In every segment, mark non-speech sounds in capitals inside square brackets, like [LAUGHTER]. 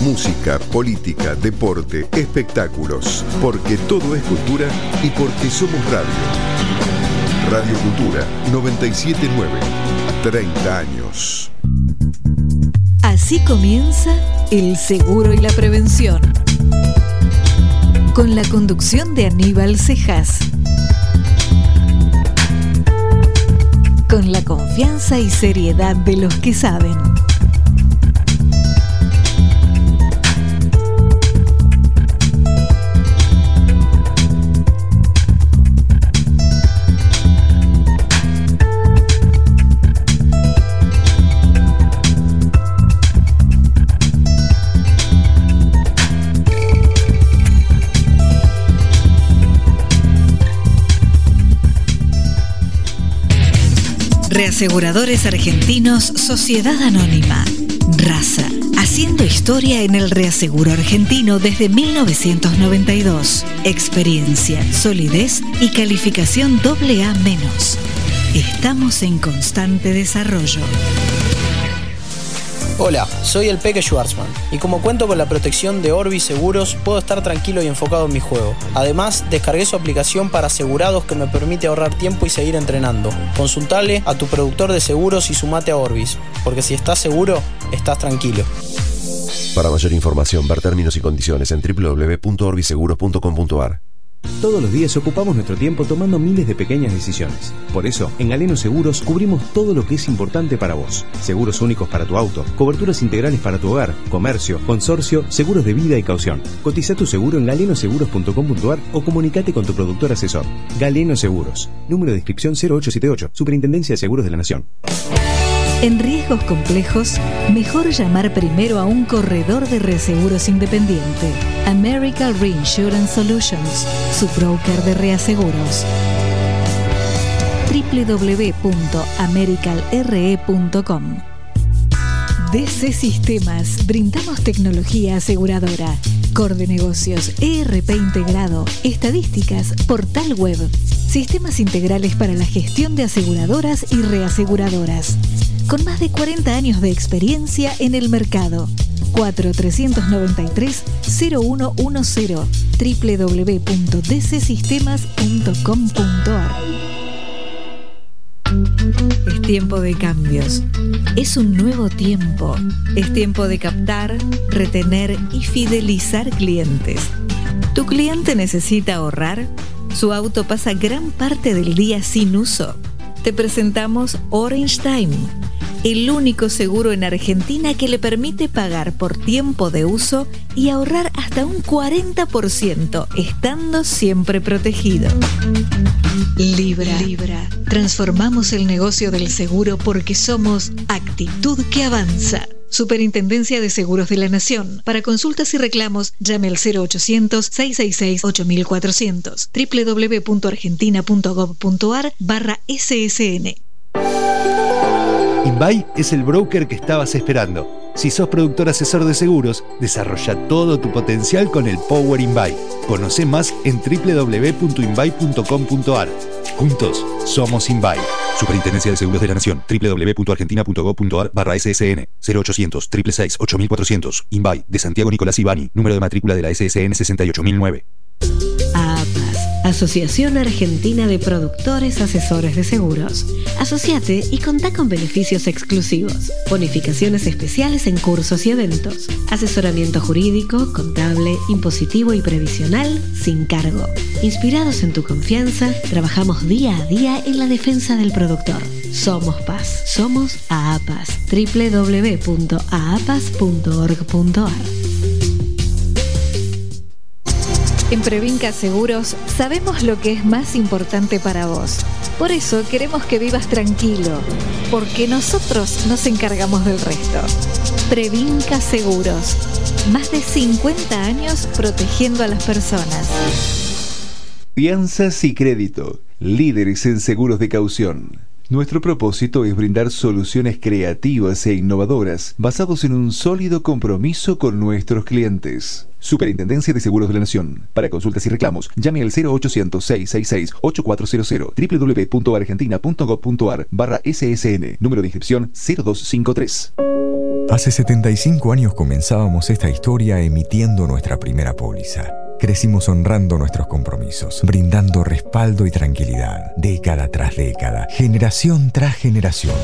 música, política, deporte, espectáculos. Porque todo es cultura y porque somos radio. Radio Cultura 979. 30 años. Así comienza el seguro y la prevención. Con la conducción de Aníbal Cejas. Con la confianza y seriedad de los que saben. Reaseguradores Argentinos Sociedad Anónima. Raza. Haciendo historia en el reaseguro argentino desde 1992. Experiencia, solidez y calificación AA-. Estamos en constante desarrollo. Hola, soy el Peque Schwarzman y como cuento con la protección de Orbis Seguros, puedo estar tranquilo y enfocado en mi juego. Además, descargué su aplicación para asegurados que me permite ahorrar tiempo y seguir entrenando. Consultale a tu productor de seguros y sumate a Orbis, porque si estás seguro, estás tranquilo. Para mayor información, ver términos y condiciones en www.orbiseguros.com.ar. Todos los días ocupamos nuestro tiempo tomando miles de pequeñas decisiones. Por eso, en Galeno Seguros cubrimos todo lo que es importante para vos. Seguros únicos para tu auto, coberturas integrales para tu hogar, comercio, consorcio, seguros de vida y caución. Cotiza tu seguro en galenoseguros.com.ar o comunicate con tu productor asesor. Galeno Seguros. Número de inscripción 0878. Superintendencia de Seguros de la Nación. En riesgos complejos, mejor llamar primero a un corredor de reaseguros independiente. American Reinsurance Solutions, su broker de reaseguros. www.americalre.com DC Sistemas, brindamos tecnología aseguradora, core de negocios, ERP integrado, estadísticas, portal web, sistemas integrales para la gestión de aseguradoras y reaseguradoras con más de 40 años de experiencia en el mercado. 4393-0110 www.dcsistemas.com.ar Es tiempo de cambios. Es un nuevo tiempo. Es tiempo de captar, retener y fidelizar clientes. ¿Tu cliente necesita ahorrar? ¿Su auto pasa gran parte del día sin uso? Te presentamos Orange Time el único seguro en Argentina que le permite pagar por tiempo de uso y ahorrar hasta un 40%, estando siempre protegido. Libra. Libra. Transformamos el negocio del seguro porque somos actitud que avanza. Superintendencia de Seguros de la Nación. Para consultas y reclamos, llame al 0800-666-8400 www.argentina.gov.ar barra SSN. Inbay es el broker que estabas esperando. Si sos productor asesor de seguros, desarrolla todo tu potencial con el Power Inbay. Conoce más en www.inbay.com.ar. Juntos somos Inbay. Superintendencia de Seguros de la Nación. www.argentina.gov.ar barra SSN 0800 666 8400. Inbay de Santiago Nicolás Ibani. Número de matrícula de la SSN 68009. Asociación Argentina de Productores Asesores de Seguros. Asociate y contá con beneficios exclusivos, bonificaciones especiales en cursos y eventos, asesoramiento jurídico, contable, impositivo y previsional sin cargo. Inspirados en tu confianza, trabajamos día a día en la defensa del productor. Somos Paz, somos AAPAS. www.aapas.org.ar en Previnca Seguros sabemos lo que es más importante para vos. Por eso queremos que vivas tranquilo, porque nosotros nos encargamos del resto. Previnca Seguros. Más de 50 años protegiendo a las personas. Fianzas y crédito. Líderes en seguros de caución. Nuestro propósito es brindar soluciones creativas e innovadoras basados en un sólido compromiso con nuestros clientes. Superintendencia de Seguros de la Nación. Para consultas y reclamos, llame al 0800-666-8400 www.argentina.gov.ar barra SSN, número de inscripción 0253. Hace 75 años comenzábamos esta historia emitiendo nuestra primera póliza. Crecimos honrando nuestros compromisos, brindando respaldo y tranquilidad, década tras década, generación tras generación.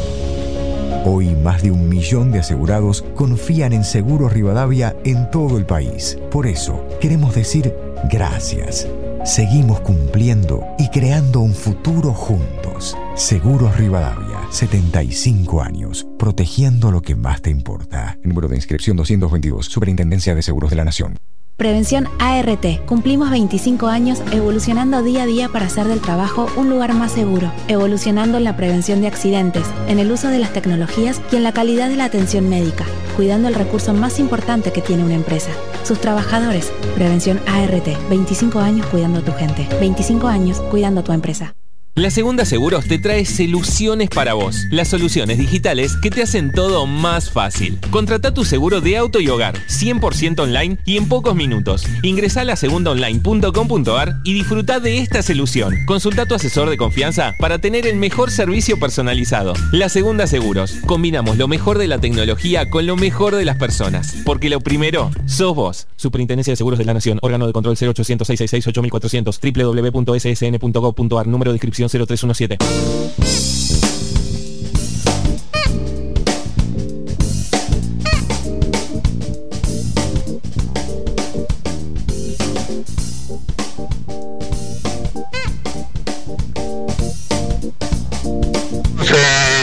Hoy más de un millón de asegurados confían en Seguros Rivadavia en todo el país. Por eso, queremos decir gracias. Seguimos cumpliendo y creando un futuro juntos. Seguros Rivadavia, 75 años, protegiendo lo que más te importa. Número de inscripción 222, Superintendencia de Seguros de la Nación. Prevención ART. Cumplimos 25 años evolucionando día a día para hacer del trabajo un lugar más seguro, evolucionando en la prevención de accidentes, en el uso de las tecnologías y en la calidad de la atención médica, cuidando el recurso más importante que tiene una empresa, sus trabajadores. Prevención ART. 25 años cuidando a tu gente, 25 años cuidando a tu empresa. La Segunda Seguros te trae soluciones para vos. Las soluciones digitales que te hacen todo más fácil. Contrata tu seguro de auto y hogar, 100% online y en pocos minutos. Ingresa a lasegundaonline.com.ar y disfruta de esta solución. Consulta a tu asesor de confianza para tener el mejor servicio personalizado. La Segunda Seguros. Combinamos lo mejor de la tecnología con lo mejor de las personas. Porque lo primero sos vos. Superintendencia de Seguros de la Nación. Órgano de control 0800 666 8400 www.ssn.gov.ar. Número de inscripción 0317.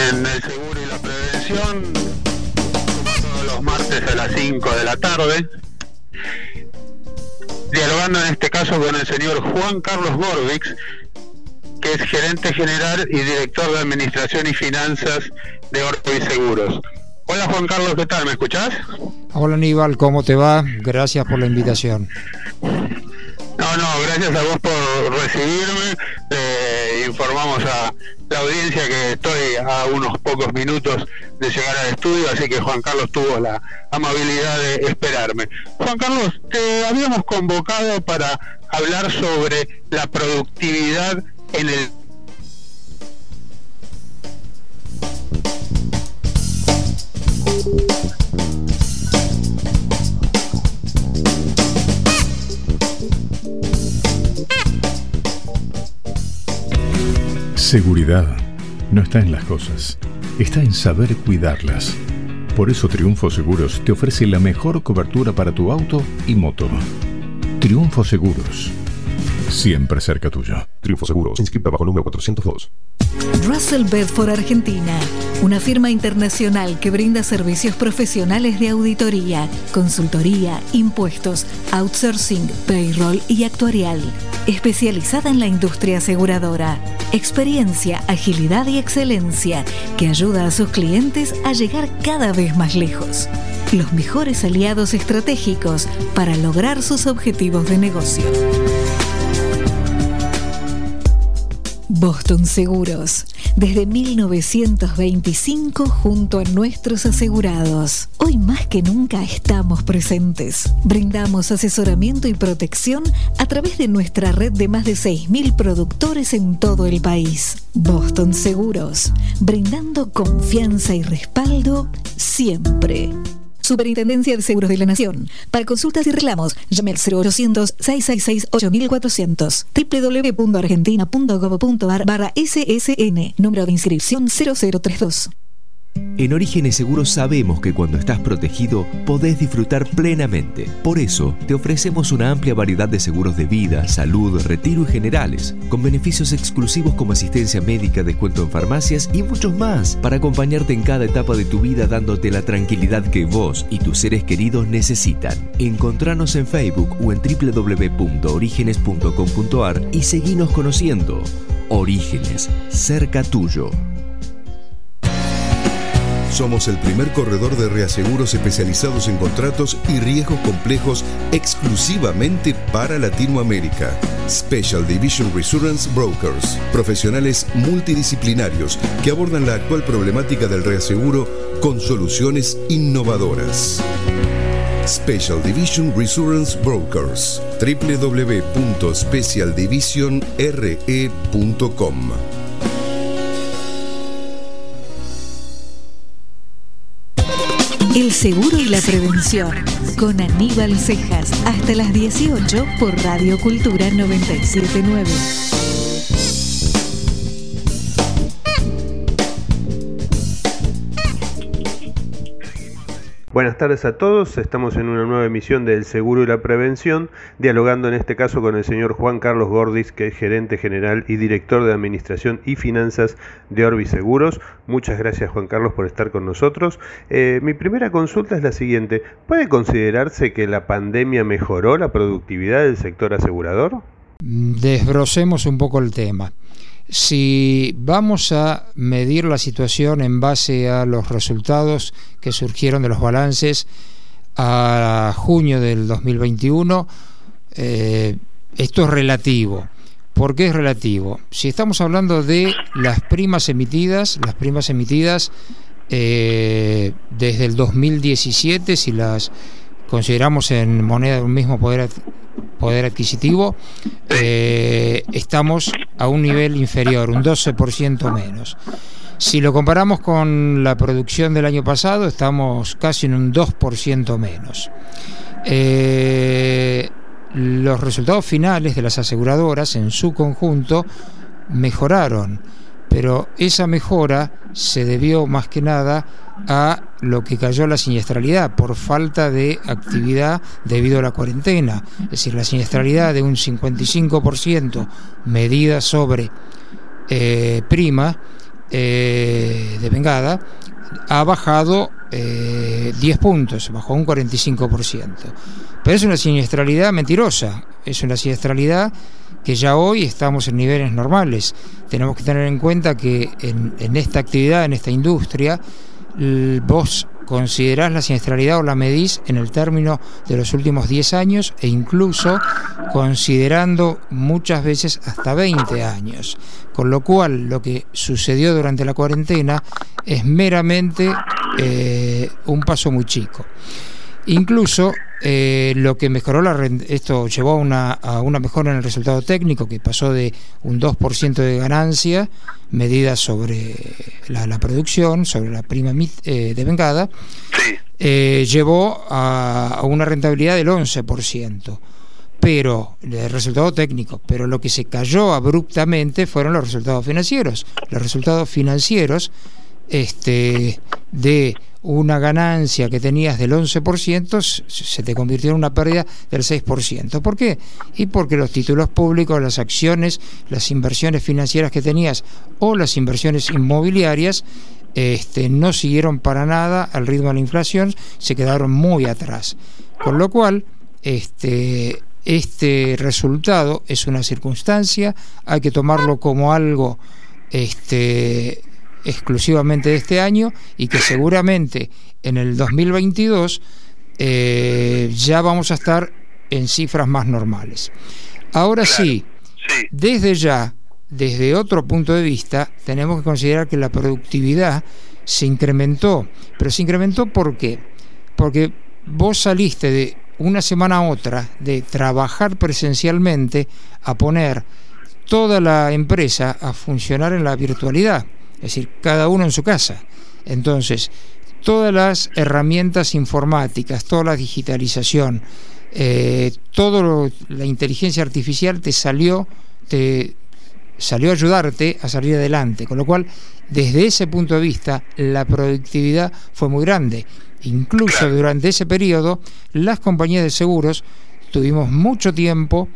en el seguro y la prevención, todos los martes a las 5 de la tarde, dialogando en este caso con el señor Juan Carlos Gorvix, que es gerente general y director de Administración y Finanzas de Orto y Seguros. Hola Juan Carlos, ¿qué tal? ¿Me escuchás? Hola Aníbal, ¿cómo te va? Gracias por la invitación. No, no, gracias a vos por recibirme. Eh, informamos a la audiencia que estoy a unos pocos minutos de llegar al estudio, así que Juan Carlos tuvo la amabilidad de esperarme. Juan Carlos, te habíamos convocado para hablar sobre la productividad en el Seguridad no está en las cosas, está en saber cuidarlas. Por eso Triunfo Seguros te ofrece la mejor cobertura para tu auto y moto. Triunfo Seguros, siempre cerca tuyo. Triunfo Seguros, inscrita bajo número 402. Russell Bedford Argentina, una firma internacional que brinda servicios profesionales de auditoría, consultoría, impuestos, outsourcing, payroll y actuarial. Especializada en la industria aseguradora. Experiencia, agilidad y excelencia que ayuda a sus clientes a llegar cada vez más lejos. Los mejores aliados estratégicos para lograr sus objetivos de negocio. Boston Seguros, desde 1925 junto a nuestros asegurados. Hoy más que nunca estamos presentes. Brindamos asesoramiento y protección a través de nuestra red de más de 6.000 productores en todo el país. Boston Seguros, brindando confianza y respaldo siempre. Superintendencia de Seguros de la Nación. Para consultas y reclamos, llame al 0800-666-8400. www.argentina.gov.ar barra SSN. Número de inscripción 0032. En Orígenes Seguros sabemos que cuando estás protegido podés disfrutar plenamente. Por eso te ofrecemos una amplia variedad de seguros de vida, salud, retiro y generales, con beneficios exclusivos como asistencia médica, descuento en farmacias y muchos más, para acompañarte en cada etapa de tu vida dándote la tranquilidad que vos y tus seres queridos necesitan. Encontranos en Facebook o en www.orígenes.com.ar y seguinos conociendo. Orígenes, cerca tuyo. Somos el primer corredor de reaseguros especializados en contratos y riesgos complejos exclusivamente para Latinoamérica. Special Division Reassurance Brokers, profesionales multidisciplinarios que abordan la actual problemática del reaseguro con soluciones innovadoras. Special Division Resurance Brokers. www.specialdivisionre.com. El seguro y la prevención. Con Aníbal Cejas. Hasta las 18 por Radio Cultura 979. Buenas tardes a todos, estamos en una nueva emisión del Seguro y la Prevención, dialogando en este caso con el señor Juan Carlos Gordis, que es gerente general y director de Administración y Finanzas de Orbis Seguros. Muchas gracias Juan Carlos por estar con nosotros. Eh, mi primera consulta es la siguiente, ¿puede considerarse que la pandemia mejoró la productividad del sector asegurador? Desbrocemos un poco el tema. Si vamos a medir la situación en base a los resultados que surgieron de los balances a junio del 2021, eh, esto es relativo. ¿Por qué es relativo? Si estamos hablando de las primas emitidas, las primas emitidas eh, desde el 2017, si las consideramos en moneda del mismo poder, poder adquisitivo, eh, estamos a un nivel inferior, un 12% menos. Si lo comparamos con la producción del año pasado, estamos casi en un 2% menos. Eh, los resultados finales de las aseguradoras en su conjunto mejoraron pero esa mejora se debió más que nada a lo que cayó la siniestralidad por falta de actividad debido a la cuarentena. Es decir, la siniestralidad de un 55% medida sobre eh, prima eh, de vengada ha bajado 10 eh, puntos, bajó un 45%. Pero es una siniestralidad mentirosa, es una siniestralidad que ya hoy estamos en niveles normales. Tenemos que tener en cuenta que en, esta actividad, en esta industria, vos considerás la siniestralidad o la medís en el término de los últimos 10 años e incluso considerando muchas veces hasta 20 años. Con lo cual lo que sucedió durante la cuarentena es meramente eh, un paso muy chico. Incluso eh, lo que mejoró la esto llevó a una, a una mejora en el resultado técnico que pasó de un 2% de ganancia medida sobre la, producción, sobre la prima eh, de vengada, eh, llevó a, a, una rentabilidad del 11%. Pero el resultado técnico, pero lo que se cayó abruptamente fueron los resultados financieros. Los resultados financieros este, de una ganancia que tenías del 11% se te convirtió en una pérdida del 6%. ¿Por qué? Y porque los títulos públicos, las acciones, las inversiones financieras que tenías o las inversiones inmobiliarias este, no siguieron para nada al ritmo de la inflación, se quedaron muy atrás. Con lo cual, este, este resultado es una circunstancia, hay que tomarlo como algo este, exclusivamente de este año y que seguramente en el 2022 eh, ya vamos a estar en cifras más normales. Ahora sí, desde ya, desde otro punto de vista, tenemos que considerar que la productividad se incrementó. Pero se incrementó ¿por qué? Porque vos saliste de una semana a otra de trabajar presencialmente a poner toda la empresa a funcionar en la virtualidad es decir, cada uno en su casa. Entonces, todas las herramientas informáticas, toda la digitalización, eh, toda la inteligencia artificial te salió, te salió a ayudarte a salir adelante. Con lo cual, desde ese punto de vista, la productividad fue muy grande. Incluso durante ese periodo, las compañías de seguros tuvimos mucho tiempo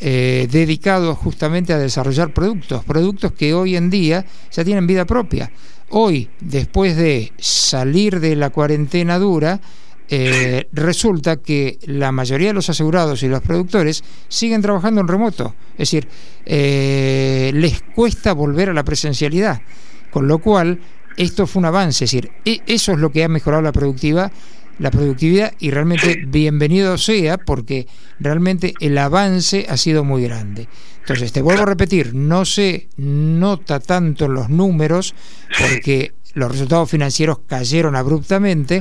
eh, dedicados justamente a desarrollar productos, productos que hoy en día ya tienen vida propia. Hoy, después de salir de la cuarentena dura, eh, [LAUGHS] resulta que la mayoría de los asegurados y los productores siguen trabajando en remoto, es decir, eh, les cuesta volver a la presencialidad, con lo cual esto fue un avance, es decir, e, eso es lo que ha mejorado la productividad la productividad y realmente bienvenido sea porque realmente el avance ha sido muy grande. Entonces, te vuelvo a repetir, no se nota tanto en los números porque los resultados financieros cayeron abruptamente,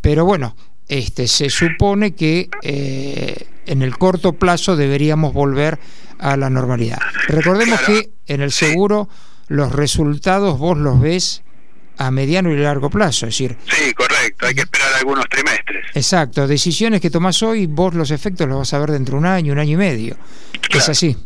pero bueno, este, se supone que eh, en el corto plazo deberíamos volver a la normalidad. Recordemos que en el seguro los resultados vos los ves a mediano y largo plazo, es decir... Sí, correcto, hay que esperar algunos trimestres. Exacto, decisiones que tomás hoy, vos los efectos los vas a ver dentro de un año, un año y medio. Es así.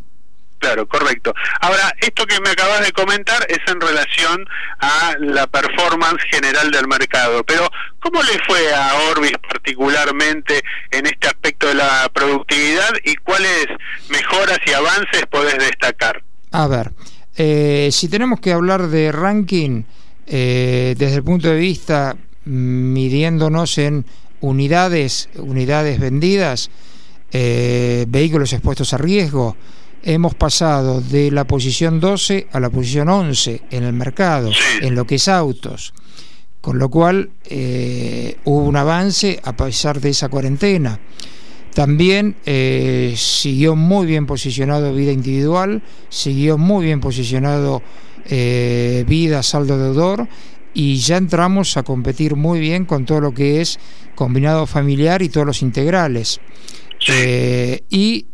Claro, correcto. Ahora, esto que me acabas de comentar es en relación a la performance general del mercado, pero ¿cómo le fue a Orbis particularmente en este aspecto de la productividad y cuáles mejoras y avances podés destacar? A ver, eh, si tenemos que hablar de ranking eh, desde el punto de vista midiéndonos en unidades, unidades vendidas, eh, vehículos expuestos a riesgo, hemos pasado de la posición 12 a la posición 11 en el mercado, en lo que es autos. Con lo cual eh, hubo un avance a pesar de esa cuarentena. También eh, siguió muy bien posicionado vida individual, siguió muy bien posicionado eh, vida saldo deudor y ya entramos a competir muy bien con todo lo que es combinado familiar y todos los integrales. y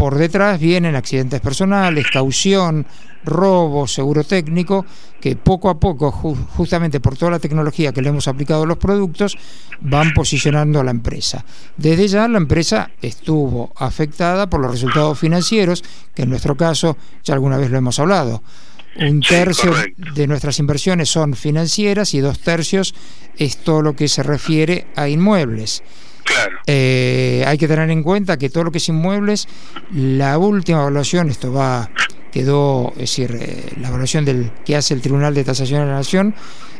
por detrás vienen accidentes personales, caución, robo, seguro técnico, que poco a poco, justamente por toda la tecnología que le hemos aplicado a los productos, van posicionando a la empresa. Desde ya la empresa estuvo afectada por los resultados financieros, que en nuestro caso ya alguna vez lo hemos hablado. Un tercio de nuestras inversiones son financieras y dos tercios es todo lo que se refiere a inmuebles. Eh, hay que tener en cuenta que todo lo que es inmuebles, la última evaluación, esto va quedó, es decir, eh, la evaluación del que hace el Tribunal de Tasación de la Nación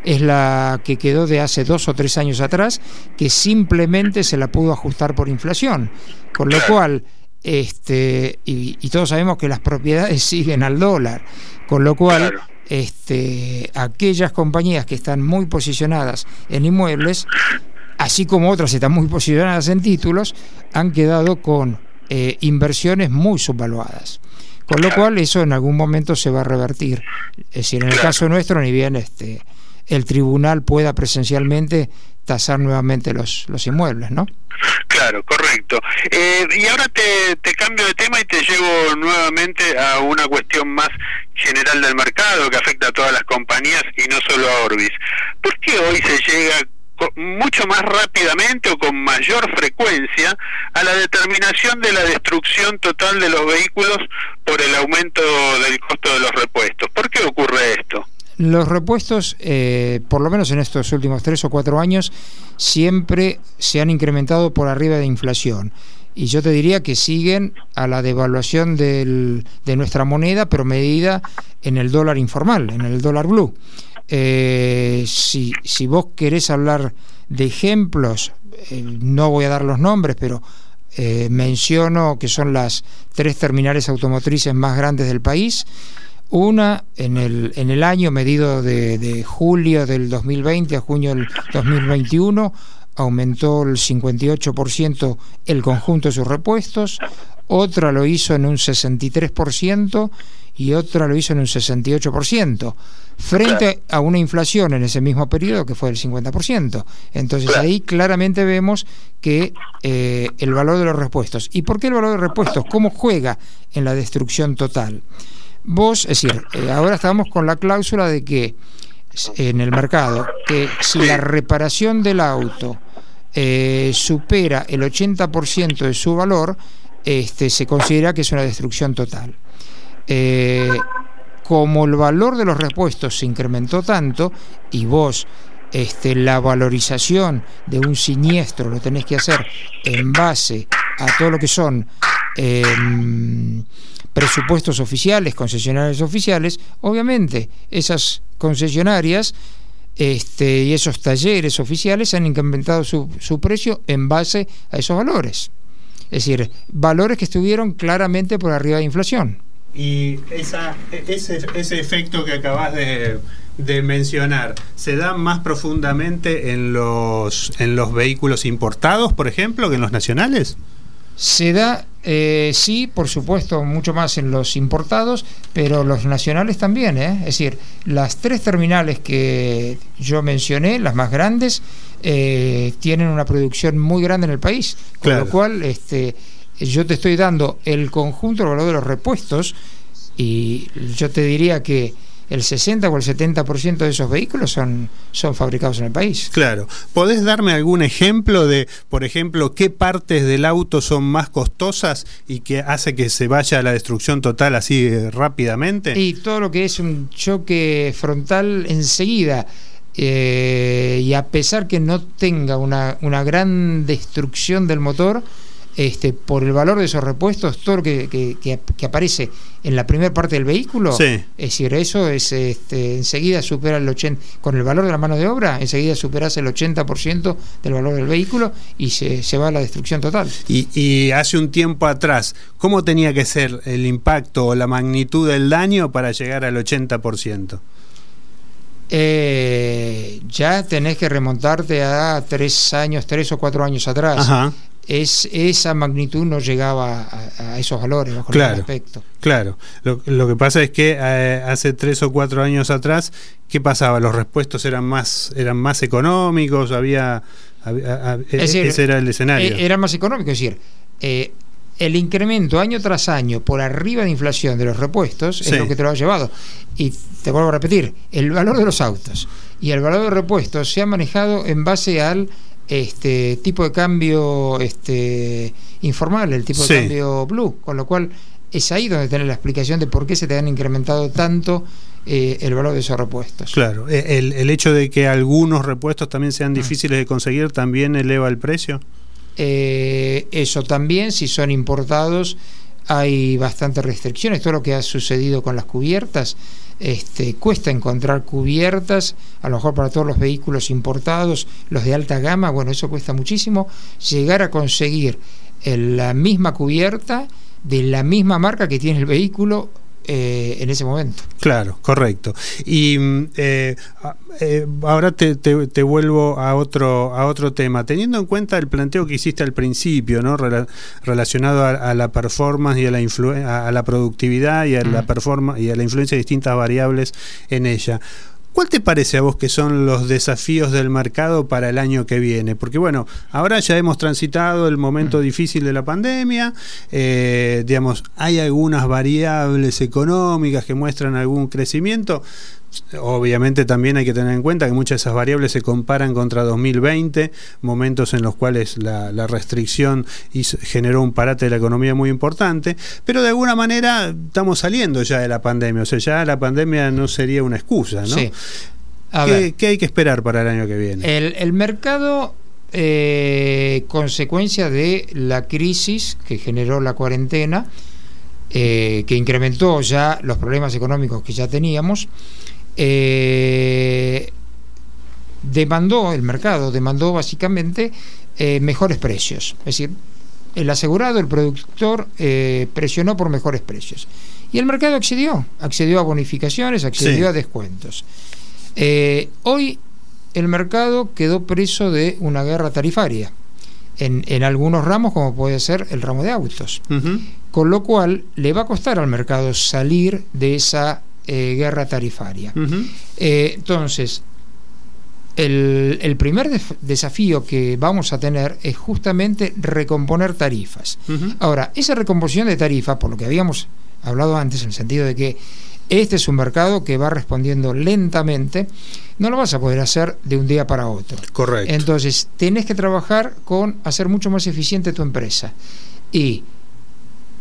es la que quedó de hace dos o tres años atrás, que simplemente se la pudo ajustar por inflación, con lo cual, este, y, todos sabemos que las propiedades [LAUGHS] siguen al dólar, con lo cual, este, aquellas compañías que están muy posicionadas en inmuebles así como otras están muy posicionadas en títulos, han quedado con eh, inversiones muy subvaluadas. Con lo cual eso en algún momento se va a revertir. Es decir, en el caso nuestro, ni bien este, el tribunal pueda presencialmente tasar nuevamente los, los inmuebles, ¿no? Claro, correcto. Eh, y ahora te, te, cambio de tema y te llevo nuevamente a una cuestión más general del mercado que afecta a todas las compañías y no solo a Orbis. ¿Por qué hoy se llega mucho más rápidamente o con mayor frecuencia a la determinación de la destrucción total de los vehículos por el aumento del costo de los repuestos. ¿Por qué ocurre esto? Los repuestos, eh, por lo menos en estos últimos tres o cuatro años, siempre se han incrementado por arriba de inflación. Y yo te diría que siguen a la devaluación del, de nuestra moneda, pero medida en el dólar informal, en el dólar blue. Eh, si, vos querés hablar de ejemplos, eh, no voy a dar los nombres, pero eh, menciono que son las tres terminales automotrices más grandes del país. Una en el, en el año medido de, de julio del 2020 a junio del 2021 aumentó el 58% el conjunto de sus repuestos, otra lo hizo en un 63% y otra lo hizo en un 68% frente a una inflación en ese mismo periodo que fue del 50%. Entonces ahí claramente vemos que eh, el valor de los repuestos. ¿Y por qué el valor de los repuestos? ¿Cómo juega en la destrucción total? Vos, es decir, eh, ahora estamos con la cláusula de que en el mercado, que si la reparación del auto eh, supera el 80% de su valor, este, se considera que es una destrucción total. Eh, como el valor de los repuestos se incrementó tanto y vos este, la valorización de un siniestro lo tenés que hacer en base a todo lo que son em, presupuestos oficiales, concesionarios oficiales, obviamente esas concesionarias este, y esos talleres oficiales han incrementado su, su precio en base a esos valores. Es decir, valores que estuvieron claramente por arriba de inflación. Y esa, ese, ese efecto que acabas de, mencionar, ¿se da más profundamente en los, en los vehículos importados, por ejemplo, que en los nacionales? Se da, eh, sí, por supuesto, mucho más en los importados, pero los nacionales también. ¿eh? Es decir, las tres terminales que yo mencioné, las más grandes, eh, tienen una producción muy grande en el país. Con Claro. lo cual, este, yo te estoy dando el conjunto, el valor de los repuestos, y yo te diría que el 60 o el 70% de esos vehículos son, son fabricados en el país. Claro. ¿Podés darme algún ejemplo de, por ejemplo, qué partes del auto son más costosas y que hace que se vaya a la destrucción total así eh, rápidamente? Y todo lo que es un choque frontal enseguida. eh, y a pesar que no tenga una, una gran destrucción del motor, este, por el valor de esos repuestos, todo lo que, que- que- que aparece en la primera parte del vehículo, Sí. es decir, eso es este, enseguida supera el 80, con el valor de la mano de obra, enseguida superas el 80% del valor del vehículo y se, se va a la destrucción total. Y, y hace un tiempo atrás, ¿cómo tenía que ser el impacto o la magnitud del daño para llegar al 80%? Eh, ya tenés que remontarte a tres años, tres o cuatro años atrás. Ajá. Es, esa magnitud no llegaba a, a esos valores bajo Claro. aspecto. Claro, lo, lo que pasa es que eh, hace tres o cuatro años atrás, ¿qué pasaba? Los repuestos eran más, eran más económicos, había, había- había- Es decir, ese era el escenario. eh, Era más económico, es decir, eh, el incremento año tras año por arriba de inflación de los repuestos Sí. es lo que te lo ha llevado. Y te vuelvo a repetir, el valor de los autos y el valor de repuestos se ha manejado en base al este tipo de cambio este informal, el tipo Sí. de cambio blue, con lo cual es ahí donde tenés la explicación de por qué se te han incrementado tanto eh, el valor de esos repuestos. Claro, eh, el, el hecho de que algunos repuestos también Mm. sean difíciles de conseguir también eleva el precio. Eh, eso también, si son importados, hay bastantes restricciones. Todo lo que ha sucedido con las cubiertas, este, cuesta encontrar cubiertas, a lo mejor para todos los vehículos importados, los de alta gama, bueno, eso cuesta muchísimo. Llegar a conseguir la misma cubierta de la misma marca que tiene el vehículo eh, en ese momento. Claro, correcto. Y mm, eh, a- eh, ahora te, te- te vuelvo a otro, a otro tema. Teniendo en cuenta el planteo que hiciste al principio, ¿no? Rela- relacionado a, a la performance y a la, influ- a, a la productividad y a la Mm. performance y a la influencia de distintas variables en ella. ¿Cuál te parece a vos que son los desafíos del mercado para el año que viene? Porque bueno, ahora ya hemos transitado el momento difícil de la pandemia, eh, digamos, hay algunas variables económicas que muestran algún crecimiento. Obviamente también hay que tener en cuenta que muchas de esas variables se comparan contra 2020, momentos en los cuales la, la restricción hizo- generó un parate de la economía muy importante, pero de alguna manera estamos saliendo ya de la pandemia, o sea, ya la pandemia no sería una excusa, ¿no? Sí. A ¿Qué, ver. qué hay que esperar para el año que viene? El, el mercado, eh, consecuencia de la crisis que generó la cuarentena, eh, que incrementó ya los problemas económicos que ya teníamos, eh, demandó, el mercado demandó básicamente eh, mejores precios. Es decir, el asegurado, el productor, eh, presionó por mejores precios. Y el mercado accedió, accedió a bonificaciones, accedió Sí. a descuentos. Hoy el mercado quedó preso de una guerra tarifaria en, en algunos ramos, como puede ser el ramo de autos. Con lo cual le va a costar al mercado salir de esa eh, guerra tarifaria. Eh, entonces, el, el primer def- desafío que vamos a tener es justamente recomponer tarifas. Ahora, esa recomposición de tarifas, por lo que habíamos hablado antes, en el sentido de que este es un mercado que va respondiendo lentamente, no lo vas a poder hacer de un día para otro. Correcto. Entonces, tenés que trabajar con hacer mucho más eficiente tu empresa. Y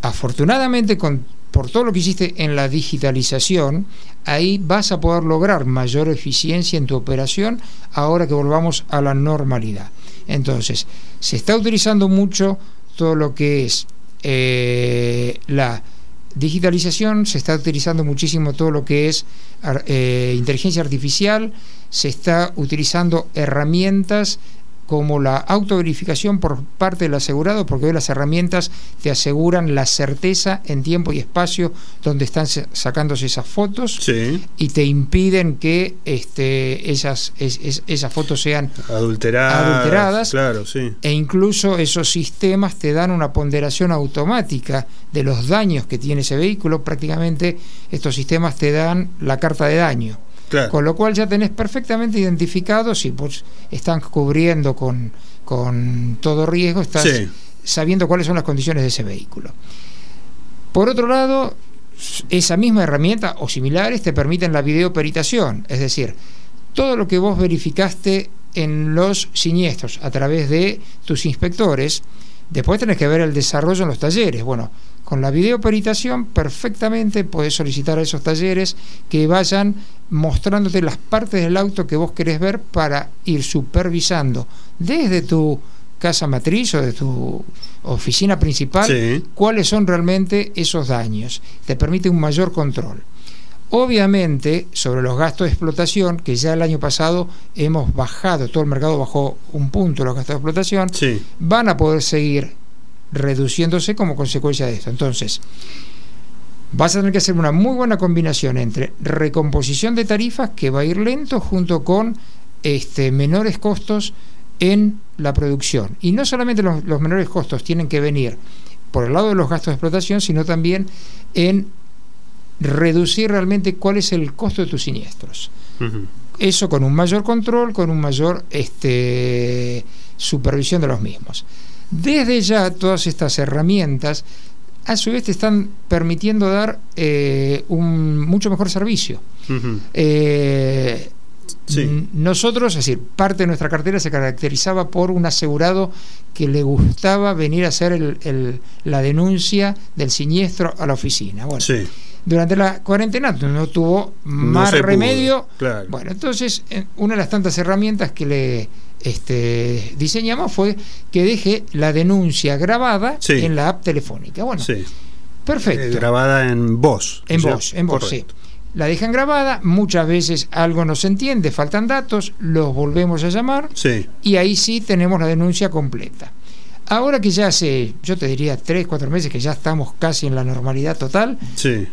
afortunadamente, con, por todo lo que hiciste en la digitalización, ahí vas a poder lograr mayor eficiencia en tu operación ahora que volvamos a la normalidad. Entonces, se está utilizando mucho todo lo que es eh, la digitalización, se está utilizando muchísimo todo lo que es eh, inteligencia artificial, se está utilizando herramientas como la autoverificación por parte del asegurado, porque hoy las herramientas te aseguran la certeza en tiempo y espacio donde están se- sacándose esas fotos Sí. y te impiden que este, esas, es- es- esas fotos sean Adulteradas. Adulteradas. Claro, sí. e incluso esos sistemas te dan una ponderación automática de los daños que tiene ese vehículo. Prácticamente estos sistemas te dan la carta de daño. Con lo cual ya tenés perfectamente identificado si pues, están cubriendo con, con todo riesgo, estás sabiendo cuáles son las condiciones de ese vehículo. Por otro lado, esa misma herramienta o similares te permiten la videoperitación, es decir, todo lo que vos verificaste en los siniestros a través de tus inspectores, después tenés que ver el desarrollo en los talleres. Bueno, con la videoperitación perfectamente podés solicitar a esos talleres que vayan mostrándote las partes del auto que vos querés ver para ir supervisando desde tu casa matriz o de tu oficina principal cuáles son realmente esos daños. Te permite un mayor control. Obviamente, sobre los gastos de explotación, que ya el año pasado hemos bajado, todo el mercado bajó un punto los gastos de explotación, van a poder seguir reduciéndose como consecuencia de esto. Entonces, vas a tener que hacer una muy buena combinación entre recomposición de tarifas, que va a ir lento, junto con este, menores costos en la producción. Y no solamente los, los menores costos tienen que venir por el lado de los gastos de explotación, sino también en reducir realmente cuál es el costo de tus siniestros. Eso con un mayor control, con un mayor este, supervisión de los mismos. Desde ya todas estas herramientas a su vez te están permitiendo dar eh, un mucho mejor servicio. Eh, nosotros, es decir, parte de nuestra cartera se caracterizaba por un asegurado que le gustaba venir a hacer la denuncia del siniestro a la oficina. Bueno, durante la cuarentena no tuvo más remedio. Bueno, entonces eh, una de las tantas herramientas que le este, diseñamos fue que deje la denuncia grabada en la app telefónica. Bueno, perfecto. Eh, grabada en voz. En voz, en voz, sí. La dejan grabada, muchas veces algo no se entiende, faltan datos, los volvemos a llamar y ahí sí tenemos la denuncia completa. Ahora que ya hace, yo te diría, tres, cuatro meses que ya estamos casi en la normalidad total,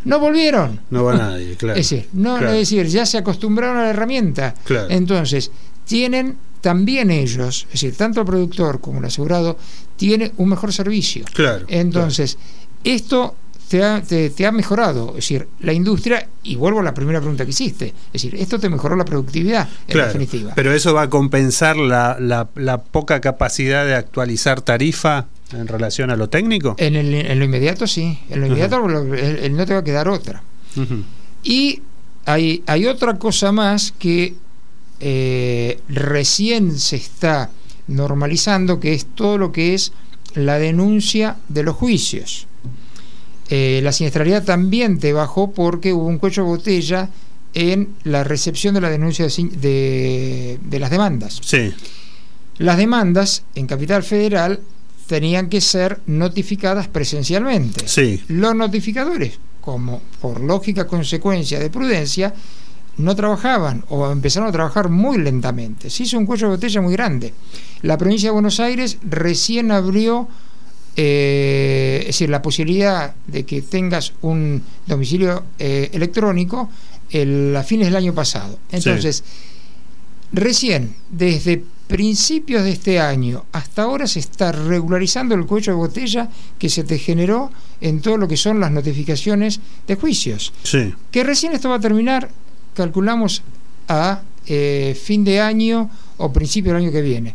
no volvieron. No va nadie, [LAUGHS] claro. Es decir, no, es decir, ya se acostumbraron a la herramienta. Entonces, tienen también ellos, es decir, tanto el productor como el asegurado, tiene un mejor servicio. Claro. Entonces, esto te ha, te, ha, mejorado. Es decir, la industria, y vuelvo a la primera pregunta que hiciste, es decir, esto te mejoró la productividad, en definitiva. Pero eso va a compensar la, la, poca capacidad de actualizar tarifa en relación a lo técnico. En, en lo inmediato sí, en lo inmediato no te va a quedar otra. Y hay, hay otra cosa más que eh, recién se está normalizando, que es todo lo que es la denuncia de los juicios. Eh, la siniestralidad también te bajó porque hubo un cuello de botella en la recepción de la denuncia de, las demandas. Sí. Las demandas en Capital Federal tenían que ser notificadas presencialmente. Sí. Los notificadores, como por lógica consecuencia de prudencia, no trabajaban o empezaron a trabajar muy lentamente. Se hizo un cuello de botella muy grande. La provincia de Buenos Aires recién abrió eh, es decir, la posibilidad de que tengas un domicilio eh, electrónico a fines del año pasado. Entonces, recién, desde principios de este año hasta ahora se está regularizando el cuello de botella que se te generó en todo lo que son las notificaciones de juicios. Que recién esto va a terminar, calculamos, a eh, fin de año o principio del año que viene.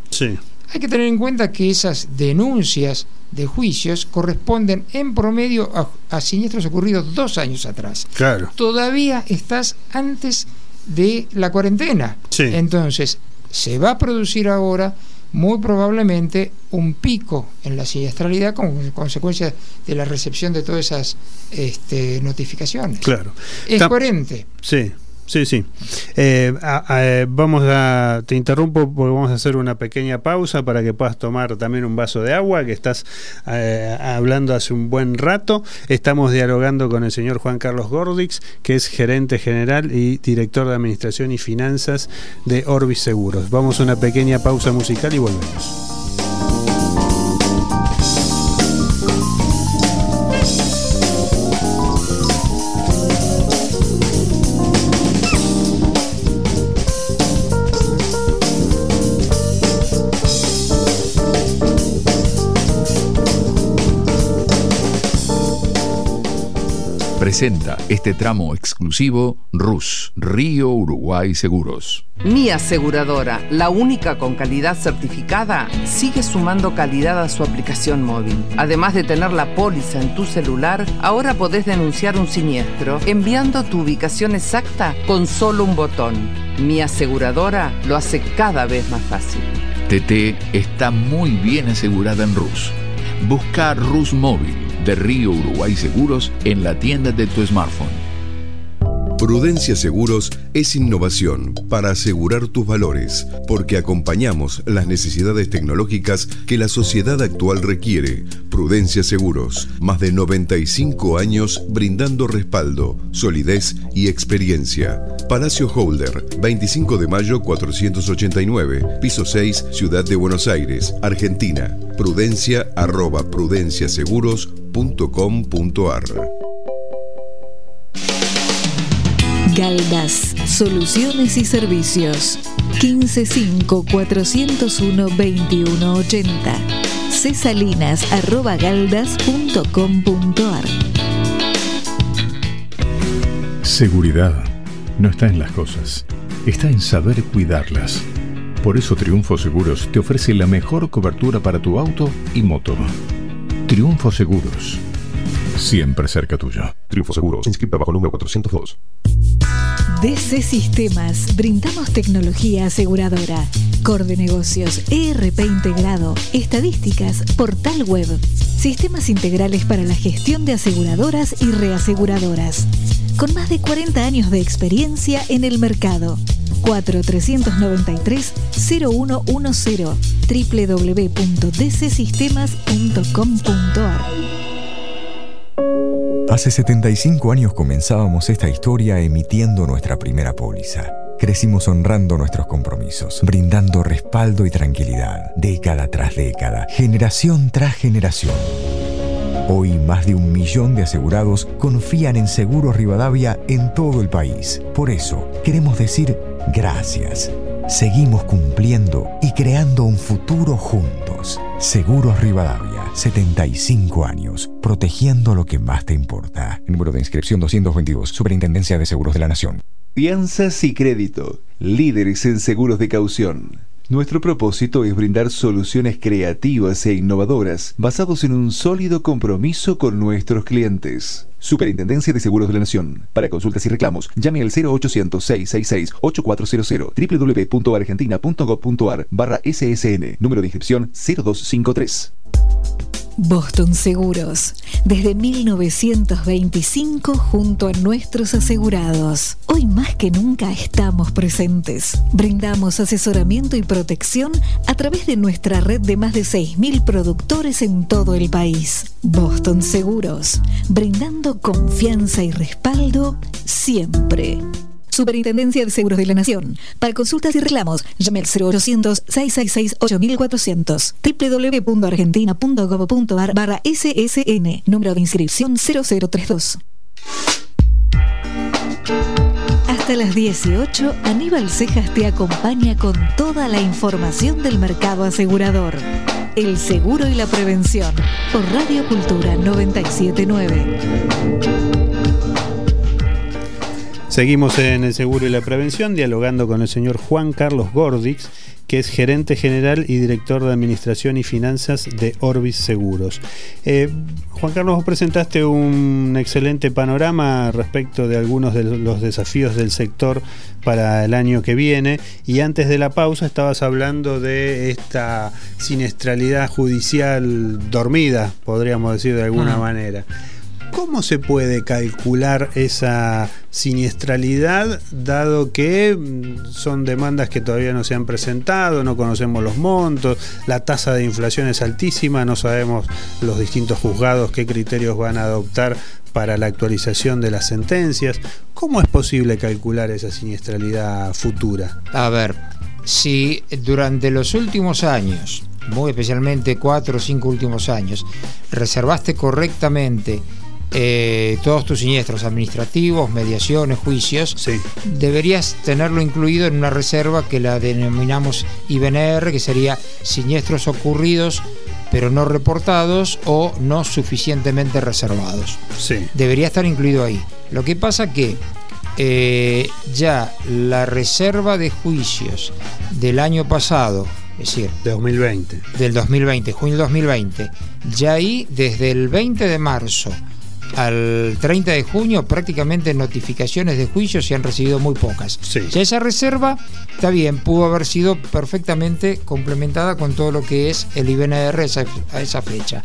Hay que tener en cuenta que esas denuncias de juicios corresponden en promedio a, siniestros ocurridos dos años atrás. Claro. Todavía estás antes de la cuarentena. Entonces, se va a producir ahora muy probablemente un pico en la siniestralidad como consecuencia de la recepción de todas esas este, notificaciones. Claro. Es coherente. Sí. Sí, sí. Eh, vamos a, te interrumpo porque vamos a hacer una pequeña pausa para que puedas tomar también un vaso de agua, que estás eh, hablando hace un buen rato. Estamos dialogando con el señor Juan Carlos Gordix, que es gerente general y director de Administración y Finanzas de Orbis Seguros. Vamos a una pequeña pausa musical y volvemos. Presenta este tramo exclusivo RUS, Río Uruguay Seguros. Mi aseguradora, la única con calidad certificada, sigue sumando calidad a su aplicación móvil. Además de tener la póliza en tu celular, ahora podés denunciar un siniestro enviando tu ubicación exacta con solo un botón. Mi aseguradora lo hace cada vez más fácil. TT está muy bien asegurada en RUS. Busca RUS Móvil de Río Uruguay Seguros en la tienda de tu smartphone. Prudencia Seguros es innovación para asegurar tus valores, porque acompañamos las necesidades tecnológicas que la sociedad actual requiere. Prudencia Seguros, más de 95 años brindando respaldo, solidez y experiencia. Palacio Holder, 25 de mayo 489, piso 6, Ciudad de Buenos Aires, Argentina. Prudencia arroba prudenciaseguros.com.ar Galdas, Soluciones y Servicios. 155-401-2180. cesalinas.galdas.com.ar Seguridad no está en las cosas, está en saber cuidarlas. Por eso Triunfo Seguros te ofrece la mejor cobertura para tu auto y moto. Triunfo Seguros, siempre cerca tuyo. Triunfo Seguros, inscrita bajo número 402. DC Sistemas, brindamos tecnología aseguradora, core de negocios, ERP integrado, estadísticas, portal web, sistemas integrales para la gestión de aseguradoras y reaseguradoras, con más de 40 años de experiencia en el mercado. 4393-0110 www.dcsistemas.com.ar Hace 75 años comenzábamos esta historia emitiendo nuestra primera póliza. Crecimos honrando nuestros compromisos, brindando respaldo y tranquilidad, década tras década, generación tras generación. Hoy más de un millón de asegurados confían en Seguros Rivadavia en todo el país. Por eso, queremos decir gracias. Seguimos cumpliendo y creando un futuro juntos. Seguros Rivadavia, 75 años, protegiendo lo que más te importa. Número de inscripción 222, Superintendencia de Seguros de la Nación. Fianzas y crédito, líderes en seguros de caución. Nuestro propósito es brindar soluciones creativas e innovadoras basados en un sólido compromiso con nuestros clientes. Superintendencia de Seguros de la Nación. Para consultas y reclamos, llame al 0800-666-8400 www.argentina.gov.ar barra SSN, número de inscripción 0253. Boston Seguros, desde 1925 junto a nuestros asegurados. Hoy más que nunca estamos presentes. Brindamos asesoramiento y protección a través de nuestra red de más de 6.000 productores en todo el país. Boston Seguros, brindando confianza y respaldo siempre. Superintendencia de Seguros de la Nación. Para consultas y reclamos, llame al 0800-666-8400. www.argentina.gov.ar barra SSN. Número de inscripción 0032. Hasta las 18, Aníbal Cejas te acompaña con toda la información del mercado asegurador. El seguro y la prevención. Por Radio Cultura 979. Seguimos en el seguro y la prevención dialogando con el señor Juan Carlos Gordix, que es gerente general y director de administración y finanzas de Orbis Seguros. Eh, Juan Carlos, vos presentaste un excelente panorama respecto de algunos de los desafíos del sector para el año que viene y antes de la pausa estabas hablando de esta siniestralidad judicial dormida, podríamos decir de alguna manera. ¿Cómo se puede calcular esa siniestralidad dado que mm, son demandas que todavía no se han presentado, no conocemos los montos, la tasa de inflación es altísima, no sabemos los distintos juzgados qué criterios van a adoptar para la actualización de las sentencias? ¿Cómo es posible calcular esa siniestralidad futura? A ver, si durante los últimos años, muy especialmente cuatro o cinco últimos años, reservaste correctamente eh, todos tus siniestros administrativos, mediaciones, juicios, deberías tenerlo incluido en una reserva que la denominamos IBNR, que sería siniestros ocurridos pero no reportados o no suficientemente reservados. Sí. Debería estar incluido ahí. Lo que pasa que eh, ya la reserva de juicios del año pasado, es decir, de 2020. del 2020, junio del 2020, ya ahí desde el 20 de marzo al 30 de junio prácticamente notificaciones de juicio se han recibido muy pocas. Ya esa reserva, está bien, pudo haber sido perfectamente complementada con todo lo que es el IBNR a esa, fecha.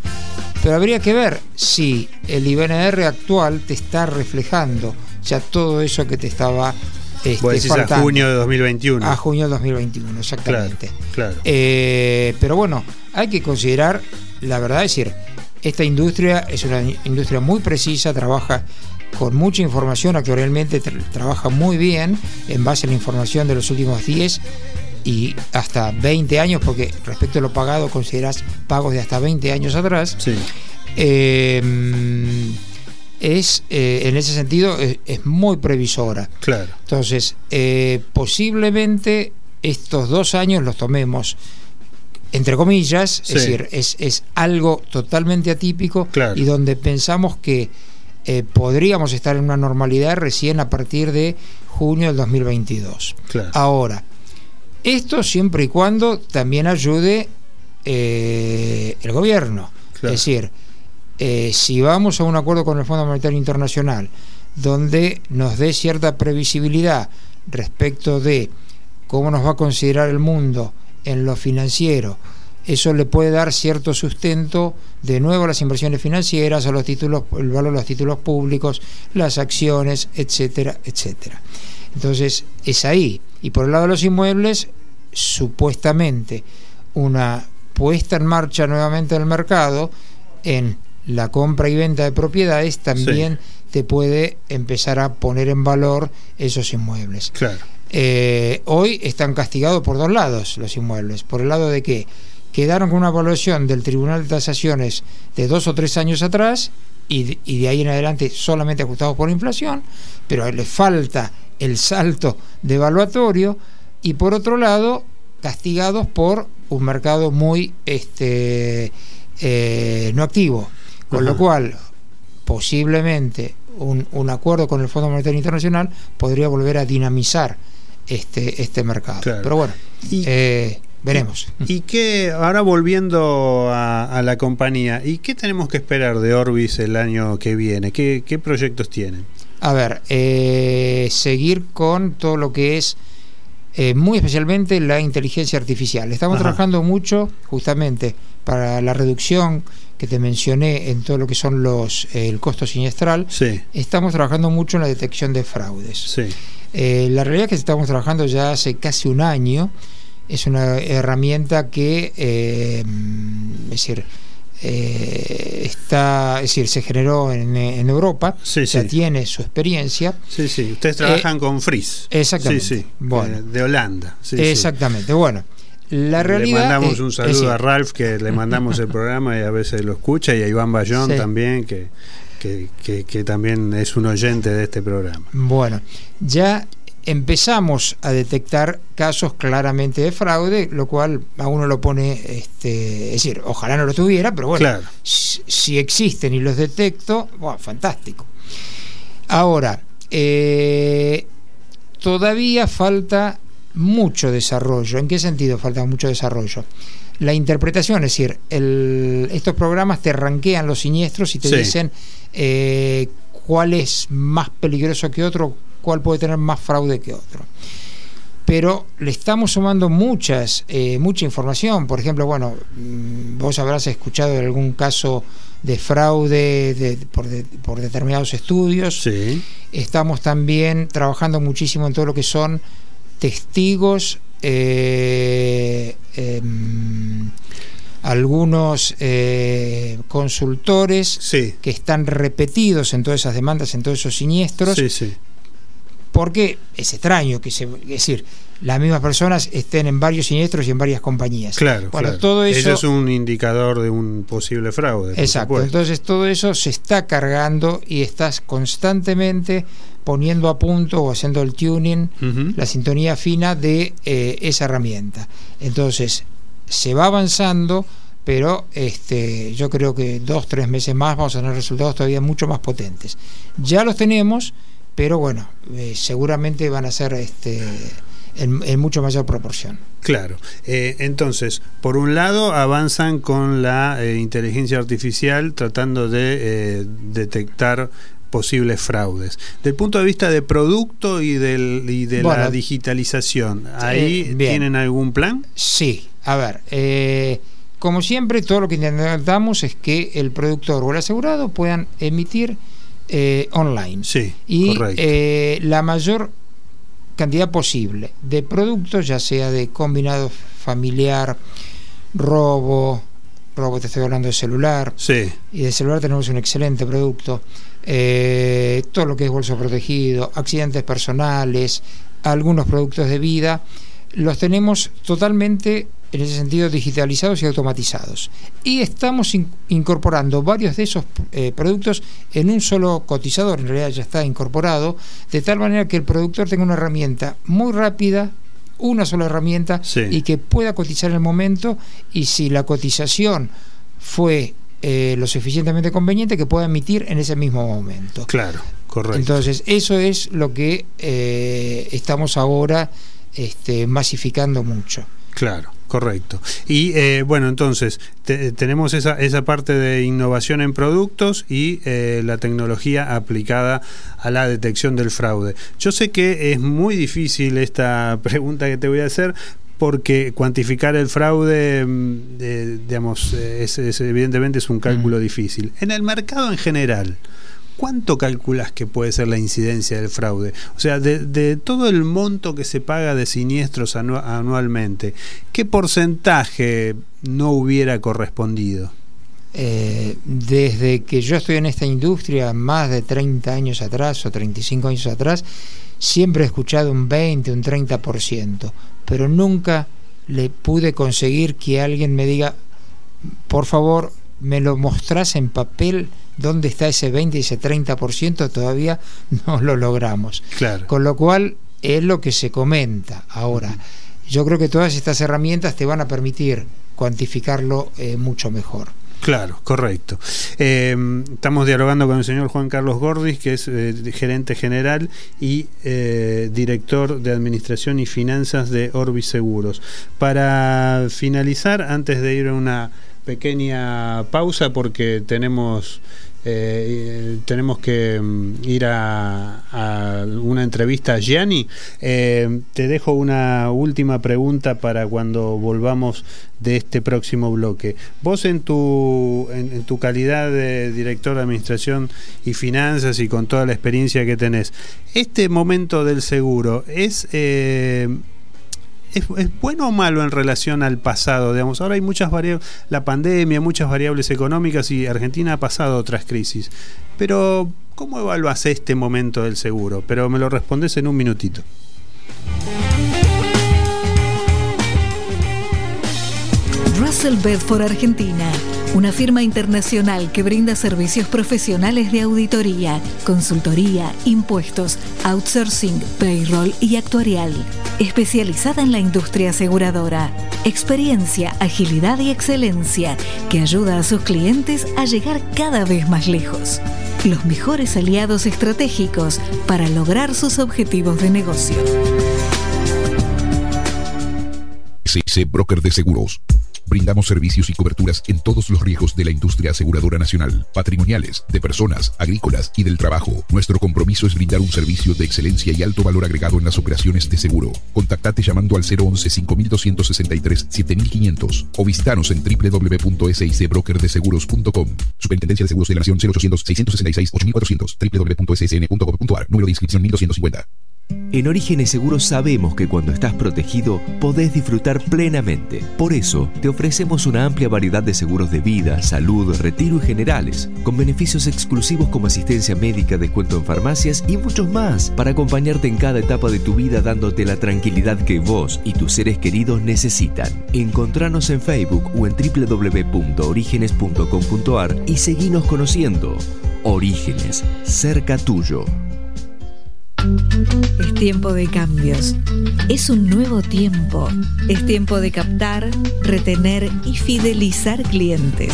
Pero habría que ver si el IBNR actual te está reflejando ya todo eso que te estaba este, a junio de 2021. A junio del 2021, exactamente. Claro. Eh, pero bueno, hay que considerar, la verdad es decir, esta industria es una industria muy precisa, trabaja con mucha información, actualmente tra- trabaja muy bien en base a la información de los últimos 10 y hasta 20 años, porque respecto a lo pagado consideras pagos de hasta 20 años atrás. Eh, es, eh, en ese sentido, es, es muy previsora. Claro. Entonces, eh, posiblemente estos dos años los tomemos entre comillas, Sí. es decir, es, es algo totalmente atípico y donde pensamos que eh, podríamos estar en una normalidad recién a partir de junio del 2022. Claro. Ahora, esto siempre y cuando también ayude eh, el gobierno. Claro. Es decir, eh, si vamos a un acuerdo con el Fondo Monetario Internacional donde nos dé cierta previsibilidad respecto de cómo nos va a considerar el mundo en lo financiero, eso le puede dar cierto sustento de nuevo a las inversiones financieras, a los títulos, el valor de los títulos públicos, las acciones, etcétera, etcétera. Entonces, es ahí. Y por el lado de los inmuebles, supuestamente una puesta en marcha nuevamente del mercado en la compra y venta de propiedades también te puede empezar a poner en valor esos inmuebles. Claro. Eh, hoy están castigados por dos lados los inmuebles. Por el lado de que quedaron con una evaluación del Tribunal de Tasaciones de dos o tres años atrás y, y de ahí en adelante solamente ajustados por inflación, pero les falta el salto de evaluatorio y por otro lado castigados por un mercado muy este, eh, no activo. Con lo cual, posiblemente un, un acuerdo con el Fondo Monetario Internacional podría volver a dinamizar este, este mercado. Claro. Pero bueno, eh, veremos. ¿Y qué, ahora volviendo a, a la compañía, ¿y qué tenemos que esperar de Orbis el año que viene? ¿Qué, qué proyectos tienen? A ver, eh, seguir con todo lo que es eh, muy especialmente la inteligencia artificial. Estamos Ajá. trabajando mucho justamente para la reducción que te mencioné en todo lo que son los eh, el costo siniestral. Sí. Estamos trabajando mucho en la detección de fraudes. Sí. Eh, la realidad es que estamos trabajando ya hace casi un año. Es una herramienta que, eh, es decir, eh, está, es decir, se generó en, en Europa, Sí, ya sí. tiene su experiencia. Sí, sí. Ustedes trabajan con Frizz. exactamente. Sí, sí. Bueno. Eh, de Holanda. Exactamente. Bueno, la realidad. Le mandamos eh, un saludo a Ralph, que le mandamos el [LAUGHS] programa y a veces lo escucha, y a Iván Bayón también, que, que, que- que también es un oyente de este programa. Bueno, ya empezamos a detectar casos claramente de fraude, lo cual a uno lo pone, este, es decir, ojalá no lo tuviera, pero bueno, Claro. si, si existen y los detecto, bueno, fantástico. Ahora, eh, todavía falta mucho desarrollo. ¿En qué sentido falta mucho desarrollo? La interpretación, es decir, el- estos programas te ranquean los siniestros y te Sí. dicen eh, cuál es más peligroso que otro, cuál puede tener más fraude que otro. Pero le estamos sumando muchas, eh, mucha información. Por ejemplo, bueno, mm, vos habrás escuchado de algún caso de fraude de- por, de- por determinados estudios. Sí. Estamos también trabajando muchísimo en todo lo que son testigos, eh, em, algunos eh, consultores que están repetidos en todas esas demandas, en todos esos siniestros, Sí, sí. porque es extraño que se, es decir, las mismas personas estén en varios siniestros y en varias compañías. Claro, Bueno, claro. todo eso es un indicador de un posible fraude. Exacto, entonces todo eso se está cargando y estás constantemente poniendo a punto o haciendo el tuning, la sintonía fina de eh, esa herramienta. Entonces, se va avanzando, pero este, yo creo que dos, tres meses más vamos a tener resultados todavía mucho más potentes. Ya los tenemos, pero bueno, eh, seguramente van a ser este, en, mucho mayor proporción. Claro. Eh, entonces, por un lado, avanzan con la eh, inteligencia artificial tratando de detectar posibles fraudes. Del punto de vista de producto y, del, y de la digitalización, ¿ahí tienen algún plan? Sí. A ver, como siempre, todo lo que intentamos es que el productor o el asegurado puedan emitir eh, online. Sí, y eh, la mayor cantidad posible de productos, ya sea de combinado familiar, robo, robo te estoy hablando de celular, sí. y de celular tenemos un excelente producto, eh, todo lo que es bolso protegido, accidentes personales, algunos productos de vida, los tenemos totalmente en ese sentido digitalizados y automatizados. Y estamos incorporando varios de esos eh, productos en un solo cotizador, en realidad ya está incorporado, de tal manera que el productor tenga una herramienta muy rápida, una sola herramienta, y que pueda cotizar en el momento, y si la cotización fue eh, lo suficientemente conveniente, que pueda emitir en ese mismo momento. Claro, correcto. Entonces, eso es lo que eh, estamos ahora este, masificando mucho. Claro. Correcto. Y eh, bueno, entonces tenemos esa, esa parte de innovación en productos y eh, la tecnología aplicada a la detección del fraude. Yo sé que es muy difícil esta [LAUGHS] pregunta que te voy a hacer, porque cuantificar el fraude, mm, digamos, es, evidentemente es un cálculo mm. difícil. En el mercado en general, ¿cuánto calculas que puede ser la incidencia del fraude? O sea, de, todo el monto que se paga de siniestros anualmente, ¿qué porcentaje no hubiera correspondido? Eh, desde que yo estoy en esta industria, más de 30 años atrás o 35 años atrás, siempre he escuchado un 20, un 30%, pero nunca le pude conseguir que alguien me diga, por favor, me lo mostrás en papel dónde está ese 20 y ese 30%, todavía [LAUGHS] no lo logramos. Con lo cual es lo que se comenta ahora. Yo creo que todas estas herramientas te van a permitir cuantificarlo eh, mucho mejor. Claro, correcto. Em, estamos dialogando con el señor Juan Carlos Gordis, que es eh, gerente general y eh, director de Administración y Finanzas de Orbis Seguros. Para finalizar, antes de ir a una pequeña pausa, porque tenemos eh, tenemos que mm, ir a, una entrevista a Gianni. Eh, te dejo una última pregunta para cuando volvamos de este próximo bloque. Vos en tu, en, tu calidad de director de Administración y Finanzas y con toda la experiencia que tenés, ¿este momento del seguro es... Eh, es, bueno o malo en relación al pasado? Digamos, ahora hay muchas variables, la pandemia, muchas variables económicas y Argentina ha pasado otras crisis. Pero, ¿cómo evalúas este momento del seguro? Pero me lo respondes en un minutito. Russell Bedford Argentina, una firma internacional que brinda servicios profesionales de auditoría, consultoría, impuestos, outsourcing, payroll y actuarial, especializada en la industria aseguradora. Experiencia, agilidad y excelencia que ayuda a sus clientes a llegar cada vez más lejos. Los mejores aliados estratégicos para lograr sus objetivos de negocio. CIC Broker de Seguros. Brindamos servicios y coberturas en todos los riesgos de la industria aseguradora nacional, patrimoniales, de personas, agrícolas y del trabajo. Nuestro compromiso es brindar un servicio de excelencia y alto valor agregado en las operaciones de seguro. Contactate llamando al 011 5263 7500 o visitanos en www.sicbrokerdeseguros.com. Superintendencia de Seguros de la Nación 0800 666 8400 www.ssn.gov.ar Número de inscripción 1250. En Orígenes Seguros sabemos que cuando estás protegido podés disfrutar plenamente. Por eso te ofrecemos una amplia variedad de seguros de vida, salud, retiro y generales, con beneficios exclusivos como asistencia médica, descuento en farmacias y muchos más para acompañarte en cada etapa de tu vida dándote la tranquilidad que vos y tus seres queridos necesitan. Encontranos en Facebook o en www.orígenes.com.ar y seguinos conociendo. Orígenes, cerca tuyo. Es tiempo de cambios. Es un nuevo tiempo. Es tiempo de captar, retener y fidelizar clientes.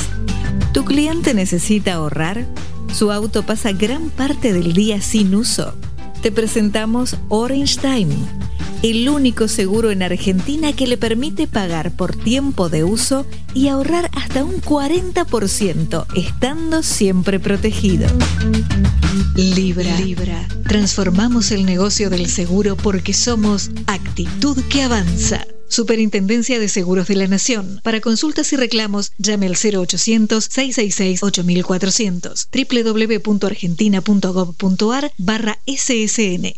¿Tu cliente necesita ahorrar? ¿Su auto pasa gran parte del día sin uso? Te presentamos Orange Time, el único seguro en Argentina que le permite pagar por tiempo de uso y ahorrar hasta un 40%, estando siempre protegido. Libra. Libra. Transformamos el negocio del seguro porque somos actitud que avanza. Superintendencia de Seguros de la Nación. Para consultas y reclamos, llame al 0800-666-8400 www.argentina.gov.ar barra SSN.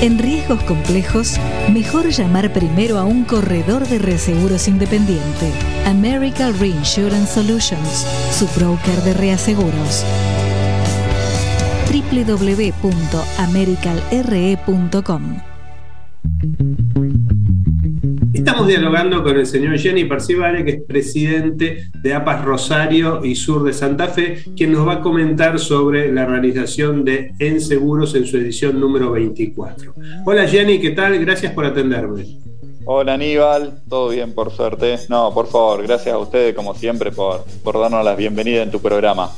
En riesgos complejos, mejor llamar primero a un corredor de reaseguros independiente. American Reinsurance Solutions, su broker de reaseguros www.americalre.com Estamos dialogando con el señor Jenny Parcivale, que es presidente de APAS Rosario y Sur de Santa Fe, quien nos va a comentar sobre la realización de En Seguros en su edición número 24. Hola Jenny, ¿qué tal? Gracias por atenderme. Hola Aníbal, todo bien por suerte. No, por favor, gracias a ustedes como siempre por, por darnos la bienvenida en tu programa.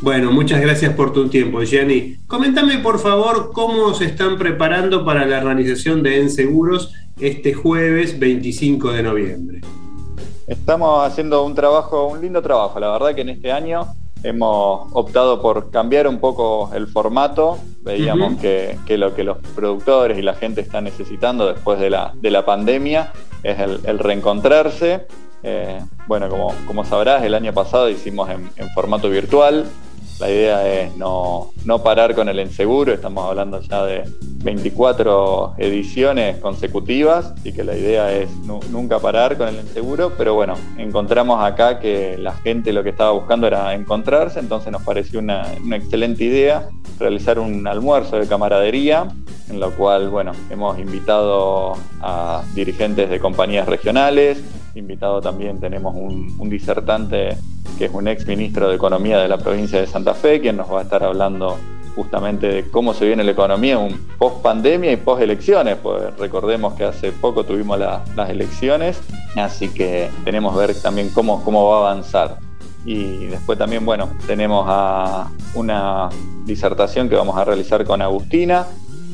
Bueno, muchas gracias por tu tiempo, Jenny. Coméntame por favor cómo se están preparando para la realización de En Seguros este jueves 25 de noviembre. Estamos haciendo un trabajo, un lindo trabajo. La verdad que en este año hemos optado por cambiar un poco el formato. Veíamos que, lo que los productores y la gente están necesitando después de la, de la pandemia es el, reencontrarse. Eh, bueno, como, como sabrás, el año pasado hicimos en, formato virtual. La idea es no, parar con el enseguro, estamos hablando ya de 24 ediciones consecutivas y que la idea es nunca parar con el enseguro, pero bueno, encontramos acá que la gente lo que estaba buscando era encontrarse, entonces nos pareció una, una excelente idea realizar un almuerzo de camaradería en lo cual, bueno, hemos invitado a dirigentes de compañías regionales, invitado también tenemos un, disertante que es un ex ministro de Economía de la provincia de Santa Fe, quien nos va a estar hablando justamente de cómo se viene la economía un post pandemia y post elecciones, pues recordemos que hace poco tuvimos las elecciones, así que tenemos que ver también cómo, cómo va a avanzar. Y después también, bueno, tenemos a una disertación que vamos a realizar con Agustina,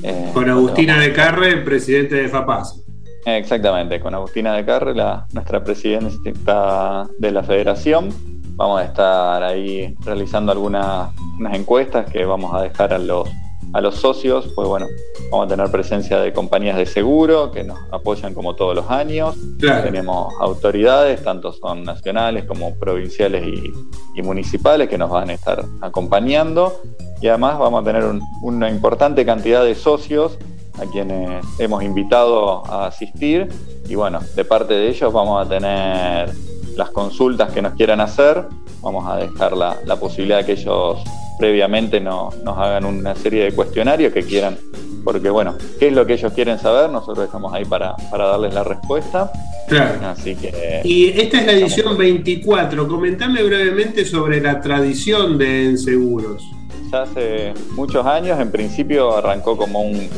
eh, con Agustina de Carre, presidente de FAPAS. Exactamente, con Agustina de Carre, la, nuestra presidenta de la federación. Vamos a estar ahí realizando algunas encuestas que vamos a dejar a los, a los socios. Pues bueno, vamos a tener presencia de compañías de seguro que nos apoyan como todos los años. Tenemos autoridades, tanto son nacionales como provinciales y, y municipales, que nos van a estar acompañando y además vamos a tener una importante cantidad de socios a quienes hemos invitado a asistir y bueno, de parte de ellos vamos a tener las consultas que nos quieran hacer, vamos a dejar la, posibilidad de que ellos previamente nos hagan una serie de cuestionarios que quieran, porque bueno, ¿qué es lo que ellos quieren saber? Nosotros estamos ahí para, para darles la respuesta. Claro. Así que, y esta es la edición 24. Comentame brevemente sobre la tradición de Enseguros ya hace muchos años. En principio arrancó como un,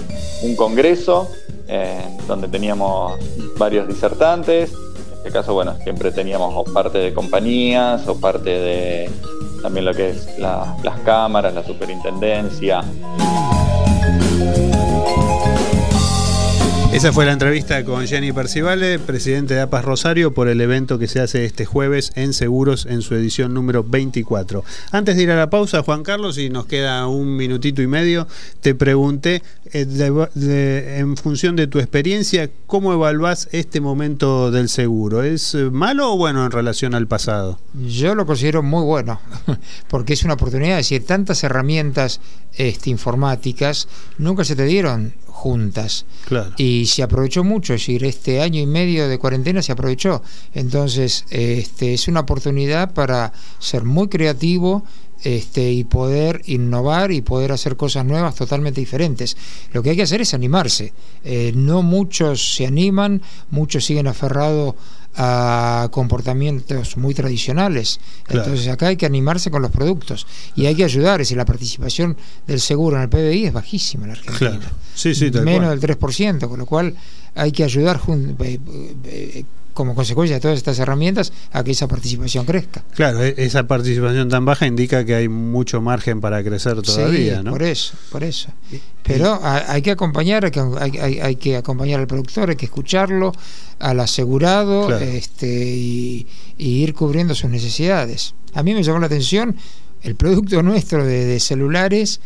congreso eh, donde teníamos varios disertantes. En este caso, bueno, siempre teníamos o parte de compañías o parte de también lo que es las cámaras, la superintendencia. Esa fue la entrevista con Jenny Percivale, presidente de APAS Rosario, por el evento que se hace este jueves en Seguros en su edición número 24. Antes de ir a la pausa, Juan Carlos, y nos queda un minutito y medio, te pregunté, eh, en función de tu experiencia, ¿cómo evaluás este momento del seguro? ¿Es eh, malo o bueno en relación al pasado? Yo lo considero muy bueno, [LAUGHS] porque es una oportunidad, es decir, tantas herramientas este, informáticas nunca se te dieron juntas. Y se aprovechó mucho, es decir, este año y medio de cuarentena se aprovechó. Entonces, este, es una oportunidad para ser muy creativo, este, y poder innovar y poder hacer cosas nuevas totalmente diferentes. Lo que hay que hacer es animarse. Eh, no muchos se animan, muchos siguen aferrados a comportamientos muy tradicionales. Entonces acá hay que animarse con los productos y hay que ayudar. Es decir, la participación del seguro en el PBI es bajísima en la Argentina. Sí, sí, Menos del 3%, con lo cual hay que ayudar eh, eh, como consecuencia de todas estas herramientas a que esa participación crezca. Claro, e-, esa participación tan baja indica que hay mucho margen para crecer todavía, sí, Por eso, por eso. Pero hay que acompañar, hay, que acompañar al productor, hay que escucharlo, al asegurado, este, y, ir cubriendo sus necesidades. A mí me llamó la atención el producto nuestro de celulares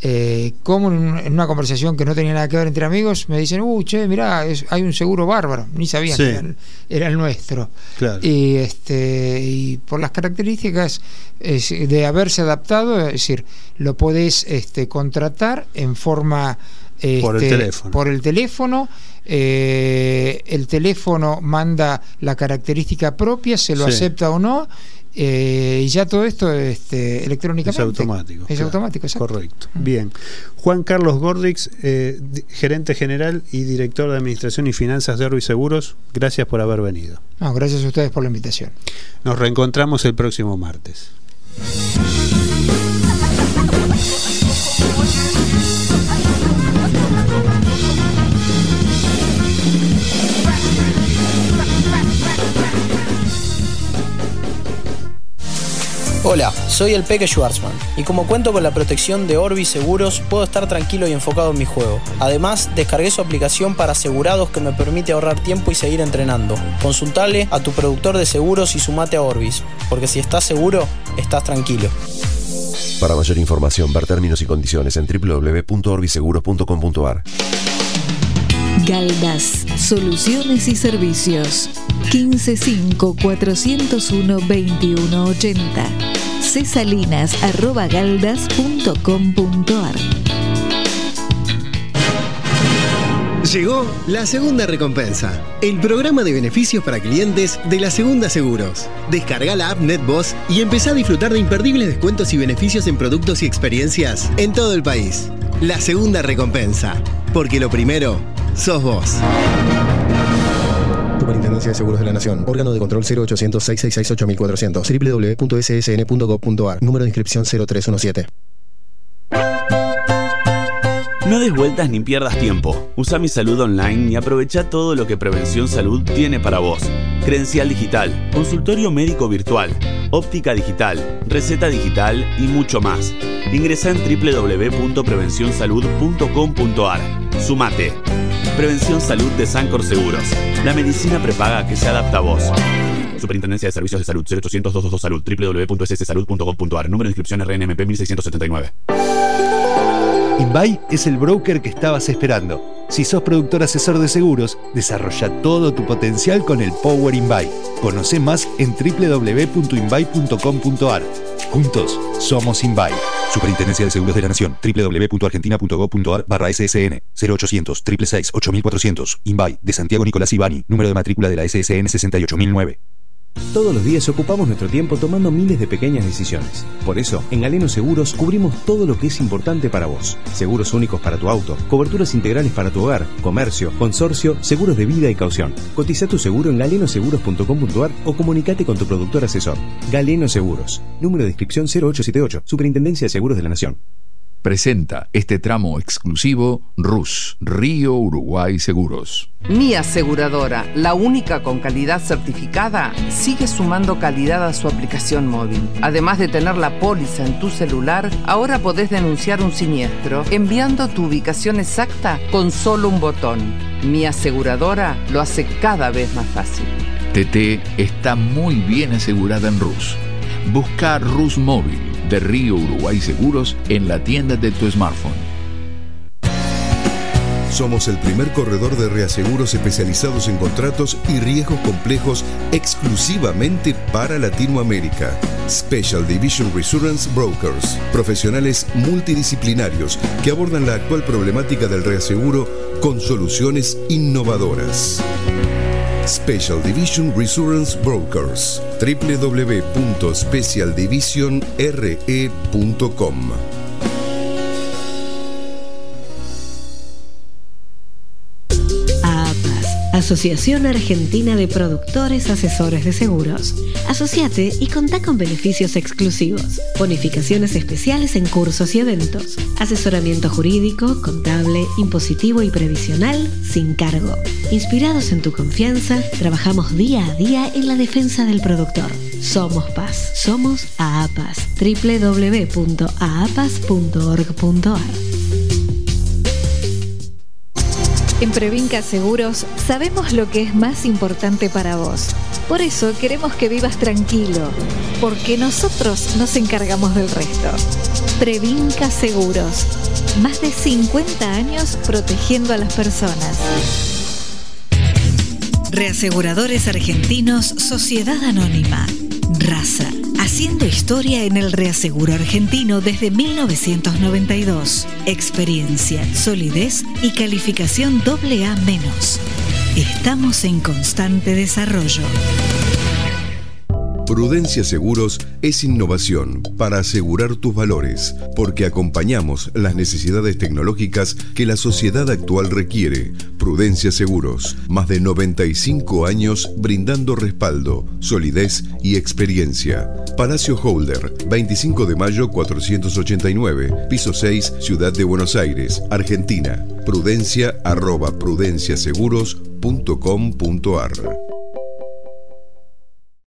eh, como en, una conversación que no tenía nada que ver entre amigos, me dicen, uh, che, mirá, hay un seguro bárbaro, ni sabían que era el, nuestro. Y, este, y por las características de haberse adaptado, es decir, lo podés este, contratar en forma... por el este, teléfono. Por el teléfono eh, el teléfono manda la característica propia, se lo acepta o no, eh, y ya todo esto este, electrónicamente. Es automático. Es automático, Correcto. Bien. Juan Carlos Gordix, eh, gerente general y director de Administración y Finanzas de Orbi Seguros, gracias por haber venido. No, gracias a ustedes por la invitación. Nos reencontramos el próximo martes. Hola, soy el Peque Schwarzman y como cuento con la protección de Orbi Seguros, puedo estar tranquilo y enfocado en mi juego. Además, descargué su aplicación para asegurados que me permite ahorrar tiempo y seguir entrenando. Consultale a tu productor de seguros y sumate a Orbis, porque si estás seguro, estás tranquilo. Para mayor información, ver términos y condiciones en www.orbiseguros.com.ar. Galdas, soluciones y servicios. 155 401 2180 cesalinas.galdas.com.ar Llegó la segunda recompensa, el programa de beneficios para clientes de la Segunda Seguros. Descarga la app NetBoss y empezá a disfrutar de imperdibles descuentos y beneficios en productos y experiencias en todo el país. La segunda recompensa, porque lo primero sos vos. Superintendencia de Seguros de la Nación. Órgano de control 0800 666 8400. www.ssn.gov.ar. Número de inscripción 0317. No des vueltas ni pierdas tiempo. Usa mi salud online y aprovecha todo lo que Prevención Salud tiene para vos. Credencial digital, consultorio médico virtual, óptica digital, receta digital y mucho más. Ingresa en www.prevencionsalud.com.ar. Sumate. Prevención Salud de Sancor Seguros. La medicina prepaga que se adapta a vos. Superintendencia de Servicios de Salud 0800 222 Salud www.sssalud.gov.ar Número de inscripción RNMP 1679. Invay es el broker que estabas esperando. Si sos productor asesor de seguros, desarrolla todo tu potencial con el Power Invay. Conoce más en www.invay.com.ar. Juntos somos Invay. Superintendencia de Seguros de la Nación. www.argentina.gov.ar barra SSN 0800 666 8400. Invay de Santiago Nicolás Ibani. Número de matrícula de la SSN 68009. Todos los días ocupamos nuestro tiempo tomando miles de pequeñas decisiones. Por eso, en Galeno Seguros cubrimos todo lo que es importante para vos. Seguros únicos para tu auto, coberturas integrales para tu hogar, comercio, consorcio, seguros de vida y caución. Cotiza tu seguro en galenoseguros.com.ar o comunicate con tu productor asesor. Galeno Seguros. Número de inscripción 0878. Superintendencia de Seguros de la Nación. Presenta este tramo exclusivo RUS, Río Uruguay Seguros. Mi aseguradora, la única con calidad certificada, sigue sumando calidad a su aplicación móvil. Además de tener la póliza en tu celular, ahora podés denunciar un siniestro enviando tu ubicación exacta con solo un botón. Mi aseguradora lo hace cada vez más fácil. TT está muy bien asegurada en RUS. Busca RUS Móvil de Río Uruguay Seguros en la tienda de tu smartphone. Somos el primer corredor de reaseguros especializados en contratos y riesgos complejos exclusivamente para Latinoamérica. Special Division Reassurance Brokers, profesionales multidisciplinarios que abordan la actual problemática del reaseguro con soluciones innovadoras. Special Division Resurance Brokers. www.specialdivisionre.com Asociación Argentina de Productores Asesores de Seguros. Asociate y contá con beneficios exclusivos, bonificaciones especiales en cursos y eventos, asesoramiento jurídico, contable, impositivo y previsional sin cargo. Inspirados en tu confianza, trabajamos día a día en la defensa del productor. Somos Paz, somos AAPAS, www.aapas.org.ar. En Previnca Seguros sabemos lo que es más importante para vos. Por eso queremos que vivas tranquilo, porque nosotros nos encargamos del resto. Previnca Seguros. Más de 50 años protegiendo a las personas. Reaseguradores Argentinos Sociedad Anónima. Raza haciendo historia en el reaseguro argentino desde 1992. Experiencia, solidez y calificación AA-. Estamos en constante desarrollo. Prudencia Seguros es innovación para asegurar tus valores, porque acompañamos las necesidades tecnológicas que la sociedad actual requiere. Prudencia Seguros, más de 95 años brindando respaldo, solidez y experiencia. Palacio Holder, 25 de mayo 489, piso 6, Ciudad de Buenos Aires, Argentina. Prudencia arroba prudenciaseguros.com.ar